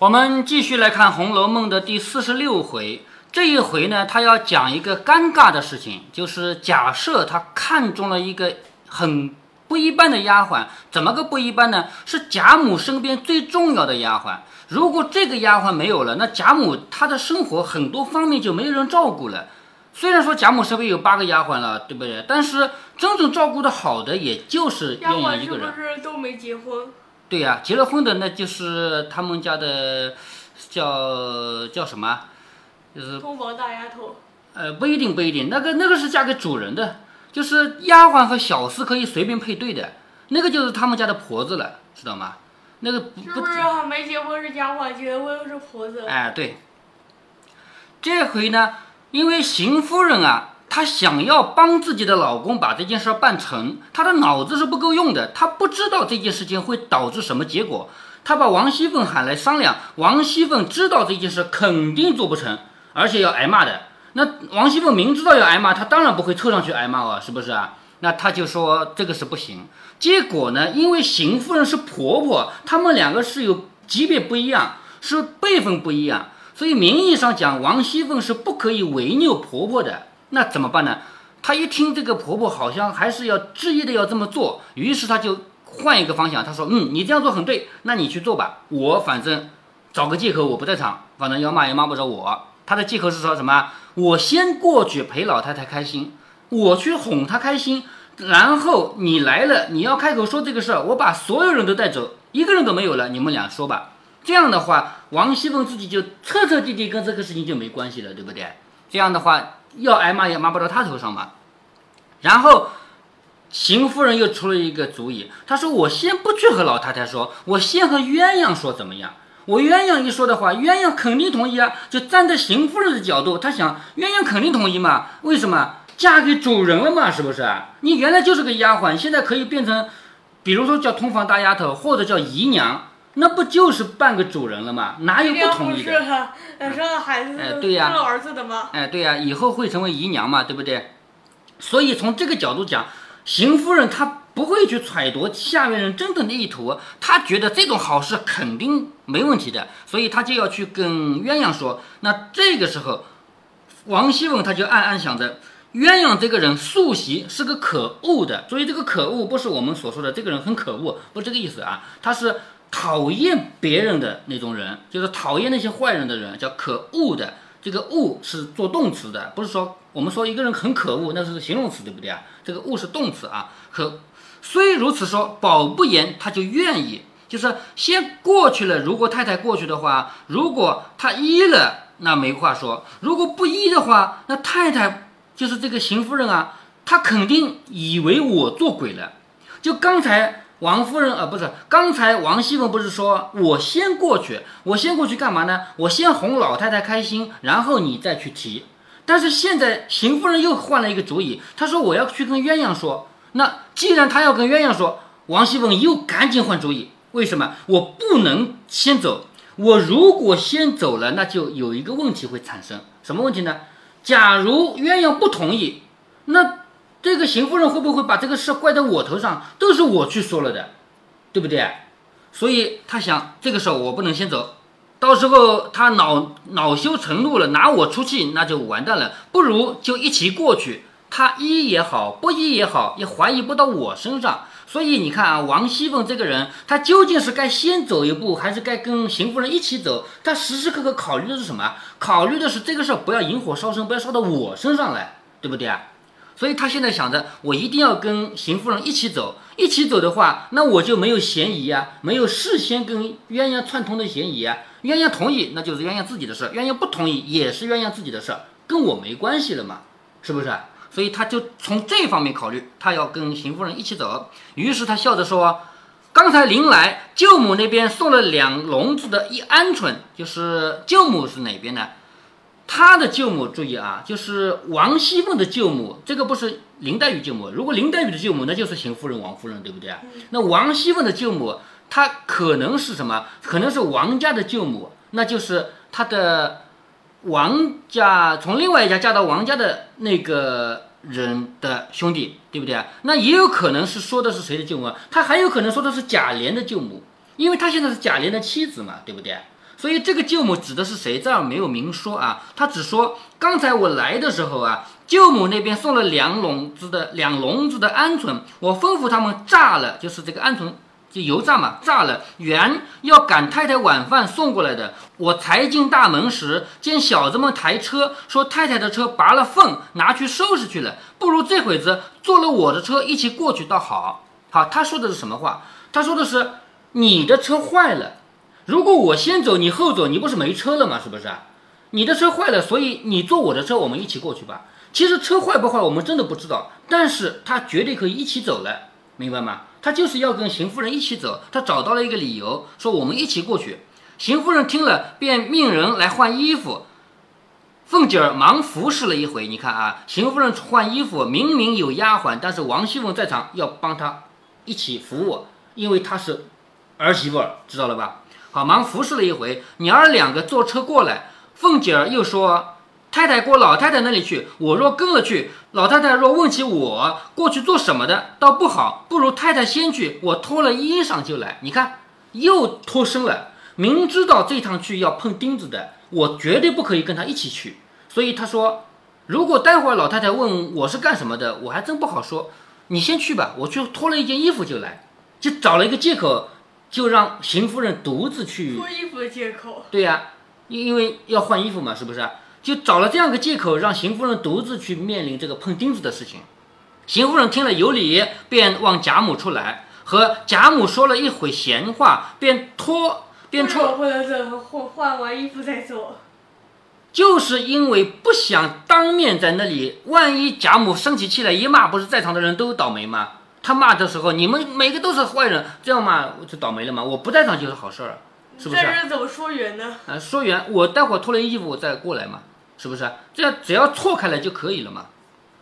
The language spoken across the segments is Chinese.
我们继续来看《红楼梦》的第四十六回。这一回呢，他要讲一个尴尬的事情，就是假设他看中了一个很不一般的丫鬟，怎么个不一般呢？是贾母身边最重要的丫鬟。如果这个丫鬟没有了，那贾母她的生活很多方面就没有人照顾了。虽然说贾母身边有八个丫鬟了，对不对？但是真正照顾的好的，也就是丫鸳鸯鬟是不一个人。是都没结婚？对呀、结了婚的那就是他们家的叫叫什么？就是通房大丫头，呃，不一定不一定，那个那个是嫁给主人的，就是丫鬟和小厮可以随便配对的，那个就是他们家的婆子了，知道吗？那个不不是不是还没结婚是丫鬟，结婚是婆子？哎，对。这回呢，因为邢夫人啊，她想要帮自己的老公把这件事办成，她的脑子是不够用的，她不知道这件事情会导致什么结果。她把王熙凤喊来商量，王熙凤知道这件事肯定做不成，而且要挨骂的。那王熙凤明知道要挨骂，她当然不会凑上去挨骂啊，是不是啊？那她就说这个是不行。结果呢，因为邢夫人是婆婆，她们两个是有级别不一样，是辈分不一样，所以名义上讲，王熙凤是不可以违拗婆婆的。那怎么办呢？她一听这个婆婆好像还是要执意的要这么做，于是她就换一个方向，她说：“嗯，你这样做很对，那你去做吧。我反正找个借口我不在场，反正要骂也骂不着我。”她的借口是说什么？我先过去陪老太太开心，我去哄她开心，然后你来了，你要开口说这个事儿，我把所有人都带走，一个人都没有了，你们俩说吧。这样的话，王熙凤自己就彻彻底底跟这个事情就没关系了，对不对？这样的话，要挨骂也骂不到他头上嘛。然后邢夫人又出了一个主意，她说：“我先不去和老太太说，我先和鸳鸯说怎么样？我鸳鸯一说的话，鸳鸯肯定同意啊。就站在邢夫人的角度，她想鸳鸯肯定同意嘛？为什么？嫁给主人了嘛？是不是？你原来就是个丫鬟，现在可以变成，比如说叫通房大丫头，或者叫姨娘，那不就是半个主人了吗？哪有不同意的？生了孩子、哎对呀生了儿子的吗？哎，对呀、以后会成为姨娘嘛，对不对？所以从这个角度讲，邢夫人她不会去揣度下面人真正的意图，她觉得这种好事肯定没问题的，所以她就要去跟鸳鸯说。那这个时候，王熙凤她就暗暗想着，鸳鸯这个人素习是个可恶的，所以这个可恶不是我们所说的这个人很可恶，不是这个意思啊，他是讨厌别人的那种人，就是讨厌那些坏人的人，叫可恶的。这个恶是做动词的，不是说我们说一个人很可恶，那是形容词，对不对啊？这个恶是动词啊。可虽如此说，保不严他就愿意，就是先过去了。如果太太过去的话，如果他依了，那没话说；如果不依的话，那太太就是这个邢夫人啊，她肯定以为我做鬼了。就刚才王夫人啊，不是刚才王熙凤不是说我先过去，我先过去干嘛呢？我先哄老太太开心，然后你再去提。但是现在邢夫人又换了一个主意，她说我要去跟鸳鸯说。那既然她要跟鸳鸯说，王熙凤又赶紧换主意。为什么？我不能先走。我如果先走了，那就有一个问题会产生。什么问题呢？假如鸳鸯不同意，那这个邢夫人会不会把这个事怪在我头上？都是我去说了的，对不对？所以她想，这个时候我不能先走，到时候她恼恼羞成怒了，拿我出气，那就完蛋了。不如就一起过去，她依也好，不依也好，也怀疑不到我身上。所以你看啊，王熙凤这个人，她究竟是该先走一步，还是该跟邢夫人一起走？她时时刻刻考虑的是什么？考虑的是这个事儿不要引火烧身，不要烧到我身上来，对不对啊？所以他现在想着，我一定要跟邢夫人一起走。一起走的话，那我就没有嫌疑呀、没有事先跟鸳鸯串通的嫌疑啊。鸳鸯同意，那就是鸳鸯自己的事；鸳鸯不同意，也是鸳鸯自己的事，跟我没关系了嘛，是不是？所以他就从这方面考虑，他要跟邢夫人一起走。于是他笑着说：“刚才临来，舅母那边送了两笼子的一鹌鹑，就是舅母是哪边呢？他的舅母，注意啊，就是王熙凤的舅母，这个不是林黛玉舅母。如果林黛玉的舅母，那就是邢夫人、王夫人，对不对啊？那王熙凤的舅母，她可能是什么？可能是王家的舅母，那就是她的王家从另外一家嫁到王家的那个人的兄弟，对不对啊？那也有可能是说的是谁的舅母啊？他还有可能说的是贾琏的舅母，因为他现在是贾琏的妻子嘛，对不对？所以这个舅母指的是谁？这儿没有明说啊，他只说刚才我来的时候啊，舅母那边送了两笼子的两笼子的鹌鹑，我吩咐他们炸了，就是这个鹌鹑。就油炸嘛，炸了，原要赶太太晚饭送过来的。我才进大门时，见小子们抬车，说太太的车拔了缝，拿去收拾去了。不如这会子坐了我的车一起过去，倒好。好，他说的是什么话？他说的是你的车坏了，如果我先走，你后走，你不是没车了吗？是不是？你的车坏了，所以你坐我的车，我们一起过去吧。其实车坏不坏，我们真的不知道，但是他绝对可以一起走了，明白吗？他就是要跟邢夫人一起走，他找到了一个理由，说我们一起过去。邢夫人听了，便命人来换衣服。凤姐儿忙服侍了一回。你看啊，邢夫人换衣服，明明有丫鬟，但是王熙凤在场，要帮她一起服务，因为她是儿媳妇，知道了吧？好，忙服侍了一回，娘儿两个坐车过来。凤姐儿又说。太太过老太太那里去，我若跟了去，老太太若问起我过去做什么的，倒不好，不如太太先去，我脱了衣裳就来。你看，又脱身了。明知道这趟去要碰钉子的，我绝对不可以跟他一起去。所以他说，如果待会儿老太太问我是干什么的，我还真不好说。你先去吧，我去脱了一件衣服就来，就找了一个借口，就让邢夫人独自去脱衣服的借口。对呀，因因为要换衣服嘛，是不是？就找了这样个借口，让邢夫人独自去面临这个碰钉子的事情。邢夫人听了有理，便往贾母出来，和贾母说了一会闲话，便脱便脱。不能等换换完衣服再走。就是因为不想当面在那里，万一贾母生起气来一骂，不是在场的人都倒霉吗？他骂的时候，你们每个都是坏人，这样骂就倒霉了嘛？我不在场就是好事儿，是不是？这是怎么说圆呢？啊，说圆，我待会儿脱了衣服再过来嘛。是不是这样？只要错开来就可以了嘛。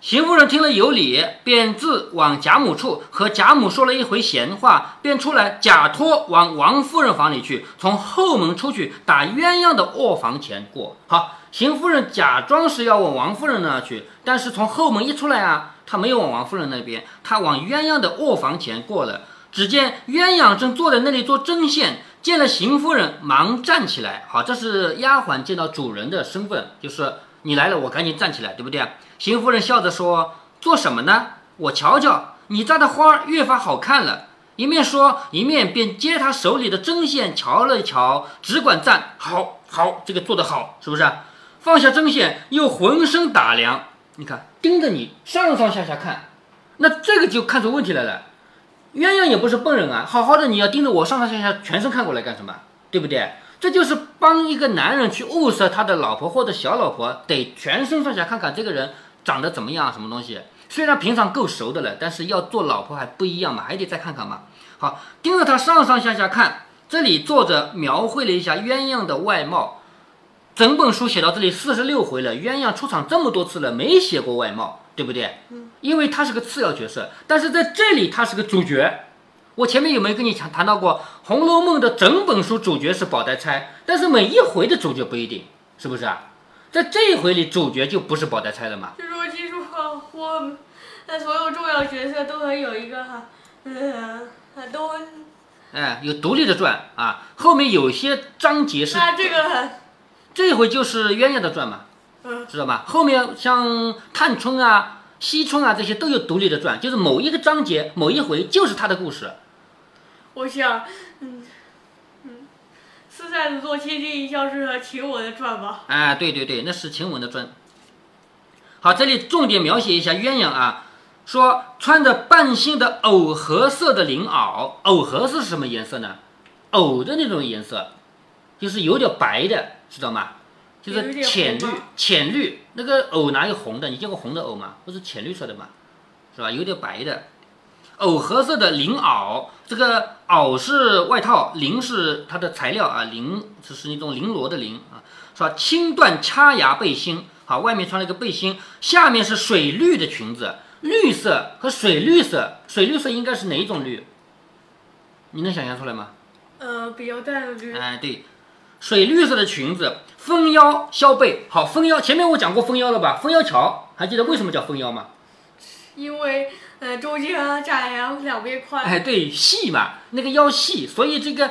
邢夫人听了有理，便自往贾母处和贾母说了一回闲话，便出来假托往王夫人房里去，从后门出去，打鸳鸯的卧房前过。好，邢夫人假装是要往王夫人那去，但是从后门一出来啊，她没有往王夫人那边，她往鸳鸯的卧房前过了。只见鸳鸯正坐在那里做针线。见了邢夫人，忙站起来。好，这是丫鬟见到主人的身份，就是你来了，我赶紧站起来，对不对？邢夫人笑着说：“做什么呢？我瞧瞧，你扎的花越发好看了。”一面说，一面便接他手里的针线瞧了瞧，只管赞：“好，好，这个做得好，是不是？”放下针线，又浑身打量，你看，盯着你上上下下看，那这个就看出问题来了。鸳鸯也不是笨人啊，好好的你要盯着我上上下下全身看过来干什么？对不对？这就是帮一个男人去物色他的老婆或者小老婆，得全身上下看看这个人长得怎么样，什么东西。虽然平常够熟的了，但是要做老婆还不一样嘛，还得再看看嘛。好，盯着他上上下下看，这里作者描绘了一下鸳鸯的外貌。整本书写到这里四十六回了，鸳鸯出场这么多次了，没写过外貌。对不对？嗯，因为他是个次要角色，但是在这里他是个主角。我前面有没有跟你谈谈到过《红楼梦》的整本书主角是宝黛钗，但是每一回的主角不一定，是不是啊？在这一回里，主角就不是宝黛钗了嘛？就是我记住我，那所有重要角色都会有一个哈，嗯，都，哎，有独立的传啊。后面有些章节是啊这个，这一回就是鸳鸯的传嘛。嗯知道吧？后面像探春啊、惜春啊这些都有独立的传，就是某一个章节、某一回就是他的故事。我想，嗯嗯，四太子做千金一笑是晴雯的传吧？哎，对对对，那是晴雯的传。好，这里重点描写一下鸳鸯啊，说穿着半新的藕荷色的绫袄，藕荷是什么颜色呢？藕的那种颜色，就是有点白的，知道吗？就是浅绿，浅绿那个藕哪有红的？你见过红的藕吗？不是浅绿色的吗？是吧？有点白的，藕荷色的绫袄，这个袄是外套，绫是它的材料啊，绫就是那种绫罗的绫啊，是吧？青缎掐牙背心，好，外面穿了一个背心，下面是水绿的裙子，绿色和水绿色，水绿色应该是哪一种绿？你能想象出来吗？呃，比较淡的绿。哎，对。水绿色的裙子，丰腰削背。好，丰腰，前面我讲过丰腰了吧？丰腰桥，还记得为什么叫丰腰吗？因为，呃，中间窄，然后两边宽。哎，对，细嘛，那个腰细，所以这个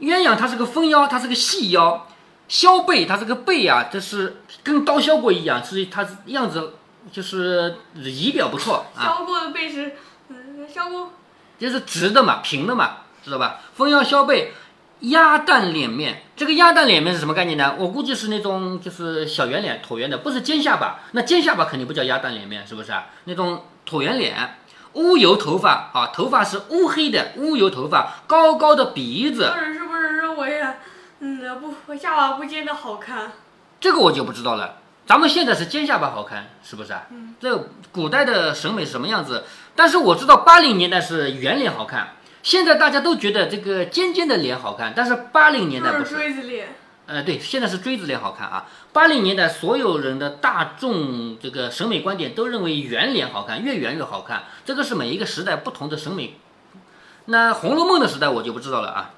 鸳鸯它是个蜂腰，它是个细腰，削背它这个背啊，这是跟刀削过一样，是它样子就是仪表不错啊。削过的背是，嗯，削过就是直的嘛，平的嘛，知道吧？蜂腰削背，鸭蛋脸面。这个鸭蛋脸面是什么概念呢？我估计是那种就是小圆脸、椭圆的，不是尖下巴。那尖下巴肯定不叫鸭蛋脸面，是不是啊？那种椭圆脸，乌油头发啊，头发是乌黑的乌油头发，高高的鼻子。有人是不是认为，嗯，不下巴不尖的好看？这个我就不知道了。咱们现在是尖下巴好看，是不是啊？嗯。这古代的审美是什么样子？但是我知道八零年代是圆脸好看。现在大家都觉得这个尖尖的脸好看，但是八零年代不是锥子脸。呃，对，现在是锥子脸好看啊。八零年代所有人的大众这个审美观点都认为圆脸好看，越圆越好看。这个是每一个时代不同的审美。那《红楼梦》的时代我就不知道了啊。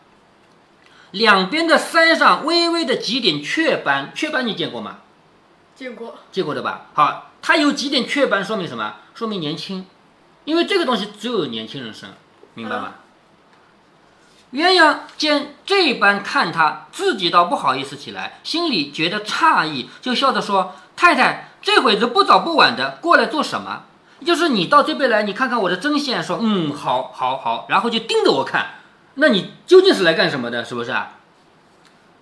两边的腮上微微的几点雀斑，雀斑你见过吗？见过。见过的吧？好，它有几点雀斑，说明什么？说明年轻，因为这个东西只有年轻人生，明白吗？鸳鸯见这般看他，自己倒不好意思起来，心里觉得诧异，就笑着说：“太太，这会子不早不晚的过来做什么？就是你到这边来，你看看我的针线，说嗯，好，好，好，然后就盯着我看。那你究竟是来干什么的？是不是啊？”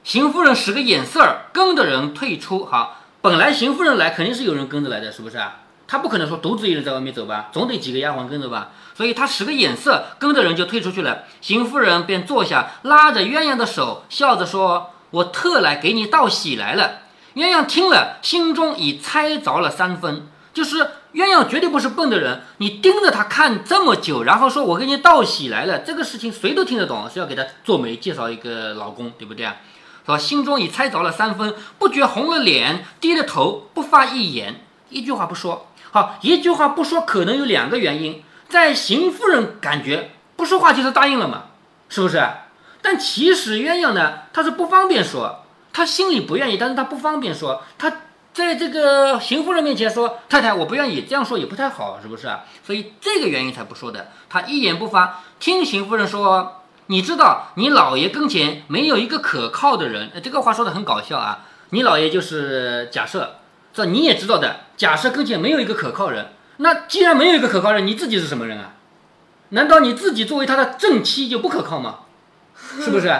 邢夫人使个眼色儿，跟着人退出。好，本来邢夫人来肯定是有人跟着来的，是不是啊？她不可能说独自一人在外面走吧，总得几个丫鬟跟着吧。所以他使个眼色，跟着人就退出去了。邢夫人便坐下，拉着鸳鸯的手，笑着说：“我特来给你道喜来了。”鸳鸯听了，心中已猜着了三分。就是鸳鸯绝对不是笨的人，你盯着他看这么久，然后说我给你道喜来了，这个事情谁都听得懂，是要给他做媒介绍一个老公，对不对啊？说心中已猜着了三分，不觉红了脸，低了头，不发一言，一句话不说。好，一句话不说，可能有两个原因。在邢夫人感觉不说话就是答应了嘛，是不是？但其实鸳鸯呢，她是不方便说，她心里不愿意，但是她不方便说。她在这个邢夫人面前说：“太太，我不愿意。”这样说也不太好，是不是？所以这个原因才不说的。她一言不发，听邢夫人说：“你知道，你老爷跟前没有一个可靠的人。”这个话说的很搞笑啊！你老爷就是假设，这你也知道的，假设跟前没有一个可靠人。那既然没有一个可靠人，你自己是什么人啊？难道你自己作为他的正妻就不可靠吗？是不是？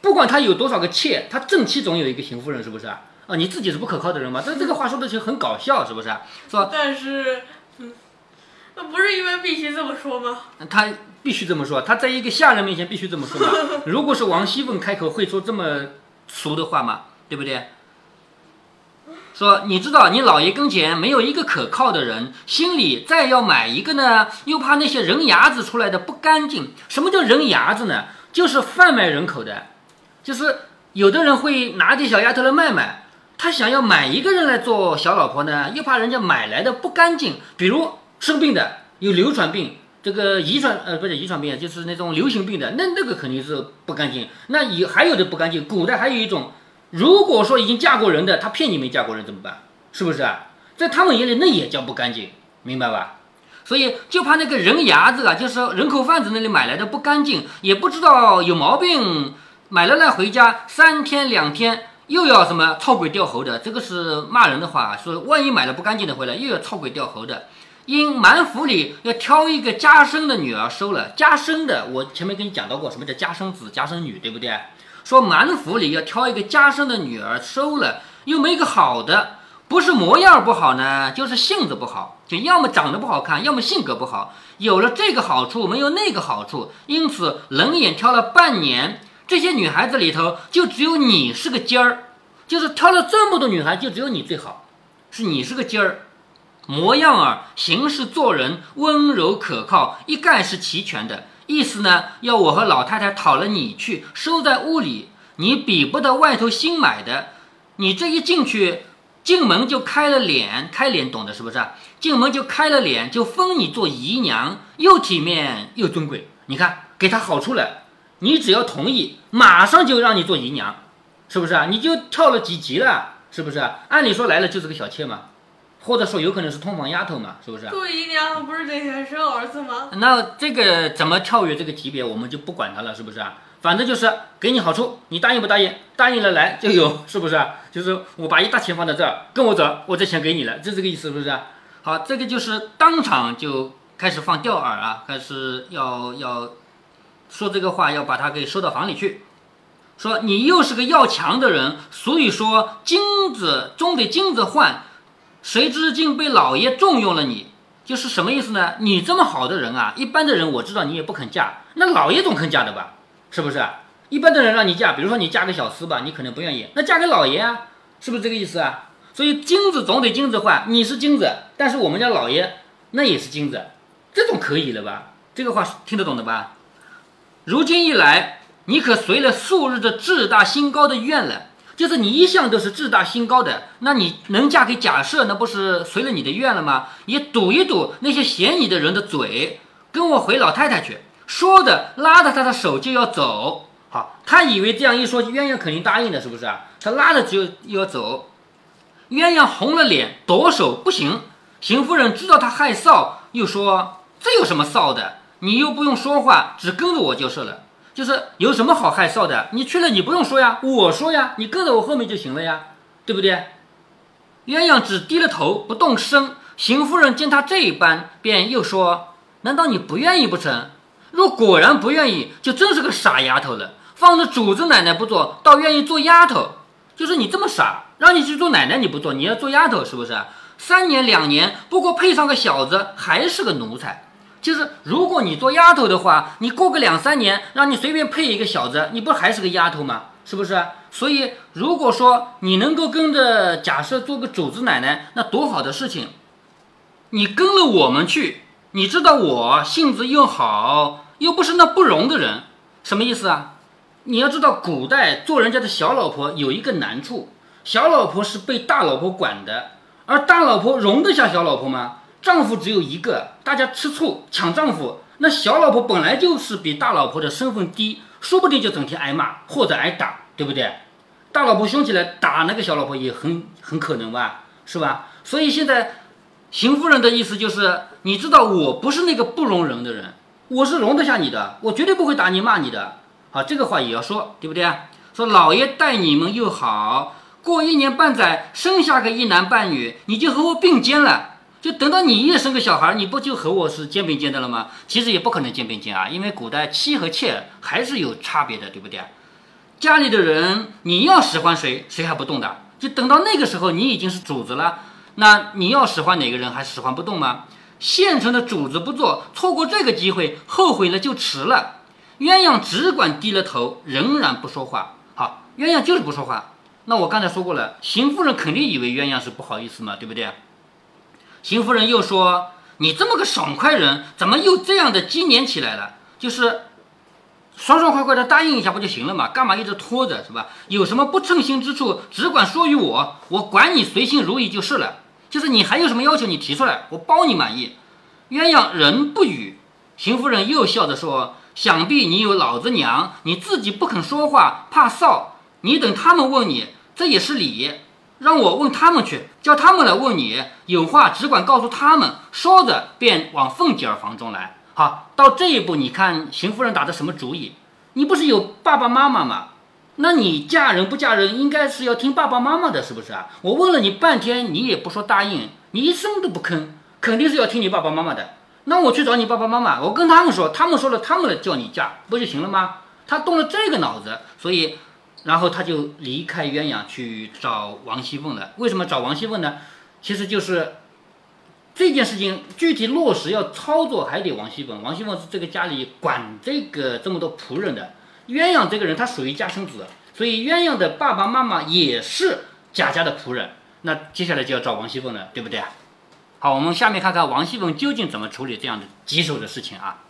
不管他有多少个妾，他正妻总有一个邢夫人，是不是啊？啊，你自己是不可靠的人吗？这这个话说的就很搞笑，是不是？是吧？但是，那不是因为必须这么说吗？他必须这么说，他在一个下人面前必须这么说嘛。如果是王熙凤开口，会说这么俗的话吗？对不对？说你知道，你老爷跟前没有一个可靠的人，心里再要买一个呢，又怕那些人牙子出来的不干净。什么叫人牙子呢？就是贩卖人口的，就是有的人会拿点小丫头来卖卖。他想要买一个人来做小老婆呢，又怕人家买来的不干净，比如生病的，有流传病，这个遗传呃不是遗传病，就是那种流行病的，那那个肯定是不干净。那有还有的不干净，古代还有一种。如果说已经嫁过人的，他骗你没嫁过人怎么办？是不是啊？在他们眼里那也叫不干净，明白吧？所以就怕那个人牙子啊，就是人口贩子那里买来的不干净，也不知道有毛病，买了来回家三天两天又要什么操鬼吊猴的，这个是骂人的话，说万一买了不干净的回来又要操鬼吊猴的，因满府里要挑一个家生的女儿收了，家生的我前面跟你讲到过，什么叫家生子、家生女，对不对？说满府里要挑一个家生的女儿收了，又没一个好的，不是模样不好呢，就是性子不好，就要么长得不好看，要么性格不好。有了这个好处，没有那个好处，因此冷眼挑了半年。这些女孩子里头，就只有你是个尖儿，就是挑了这么多女孩，就只有你最好，是你是个尖儿，模样儿、行事做人温柔可靠，一概是齐全的。意思呢，要我和老太太讨了你去收在屋里，你比不得外头新买的。你这一进去，进门就开了脸，开脸懂的是不是？进门就开了脸，就封你做姨娘，又体面又尊贵。你看，给他好处了，你只要同意，马上就让你做姨娘，是不是啊？你就跳了几级了，是不是？按理说来了就是个小妾嘛。或者说有可能是通房丫头嘛，是不是？做姨娘不是得生儿子吗？那这个怎么跳跃这个级别，我们就不管他了，是不是啊？反正就是给你好处，你答应不答应？答应了来就有，是不是？就是我把一大钱放在这儿，跟我走，我这钱给你了，就这个意思，是不是？好，这个就是当场就开始放钓饵啊，开始要要说这个话，要把他给收到房里去，说你又是个要强的人，所以说金子总得金子换，谁知竟被老爷重用了你，就是什么意思呢？你这么好的人啊，一般的人我知道你也不肯嫁，那老爷总肯嫁的吧？是不是？一般的人让你嫁，比如说你嫁个小厮吧，你可能不愿意。那嫁给老爷啊，是不是这个意思啊？所以金子总得金子换，你是金子，但是我们家老爷那也是金子，这种可以了吧？这个话听得懂的吧？如今一来，你可随了数日的志大心高的愿了，就是你一向都是志大心高的，那你能嫁给贾赦，那不是随了你的愿了吗？你堵一堵那些嫌你的人的嘴，跟我回老太太去。说的拉着他的手就要走，好，他以为这样一说，鸳鸯肯定答应的，是不是啊？他拉着就要走，鸳鸯红了脸，抖手不行。邢夫人知道他害臊，又说：“这有什么臊的？你又不用说话，只跟着我就是了。就是有什么好害臊的？你去了你不用说呀，我说呀，你跟在我后面就行了呀，对不对？”鸳鸯只低了头不动声。邢夫人见他这般，便又说：“难道你不愿意不成？”若果然不愿意，就真是个傻丫头了。放着主子奶奶不做，倒愿意做丫头，就是你这么傻，让你去做奶奶你不做，你要做丫头是不是？三年两年，不过配上个小子，还是个奴才。就是如果你做丫头的话，你过个两三年，让你随便配一个小子，你不还是个丫头吗？是不是？所以如果说你能够跟着假设做个主子奶奶，那多好的事情。你跟了我们去。你知道我性子又好，又不是那不容的人，什么意思啊？你要知道，古代做人家的小老婆有一个难处，小老婆是被大老婆管的，而大老婆容得下小老婆吗？丈夫只有一个，大家吃醋抢丈夫，那小老婆本来就是比大老婆的身份低，说不定就整天挨骂或者挨打，对不对？大老婆凶起来打那个小老婆也很很可能吧，是吧？所以现在。邢夫人的意思就是，你知道我不是那个不容人的人，我是容得下你的，我绝对不会打你骂你的。好，这个话也要说，对不对啊？说老爷待你们又好，过一年半载生下个一男半女，你就和我并肩了。就等到你也生个小孩，你不就和我是肩并肩的了吗？其实也不可能肩并肩啊，因为古代妻和妾还是有差别的，对不对？家里的人你要使唤谁，谁还不动的？就等到那个时候，你已经是主子了。那你要使唤哪个人还使唤不动吗？现成的主子不做，错过这个机会，后悔了就迟了。鸳鸯只管低了头，仍然不说话。好，鸳鸯就是不说话。那我刚才说过了，邢夫人肯定以为鸳鸯是不好意思嘛，对不对？邢夫人又说：“你这么个爽快人，怎么又这样的积年起来了？就是爽爽快快的答应一下不就行了嘛？干嘛一直拖着，是吧？有什么不称心之处，只管说与我，我管你随心如意就是了。”就是你还有什么要求，你提出来，我包你满意。鸳鸯人不语，邢夫人又笑着说：“想必你有老子娘，你自己不肯说话，怕臊。你等他们问你，这也是理。让我问他们去，叫他们来问你，有话只管告诉他们。”说着便往凤姐儿房中来。好，到这一步，你看邢夫人打的什么主意？你不是有爸爸妈妈吗？那你嫁人不嫁人，应该是要听爸爸妈妈的，是不是啊？我问了你半天，你也不说答应，你一声都不吭，肯定是要听你爸爸妈妈的。那我去找你爸爸妈妈，我跟他们说，他们说了，他们来叫你嫁，不就行了吗？他动了这个脑子，所以，然后他就离开鸳鸯去找王熙凤了。为什么找王熙凤呢？其实就是这件事情具体落实要操作，还得王熙凤。王熙凤是这个家里管这个这么多仆人的。鸳鸯这个人，他属于家生子，所以鸳鸯的爸爸妈妈也是贾家的仆人。那接下来就要找王熙凤了，对不对啊？好，我们下面看看王熙凤究竟怎么处理这样的棘手的事情啊。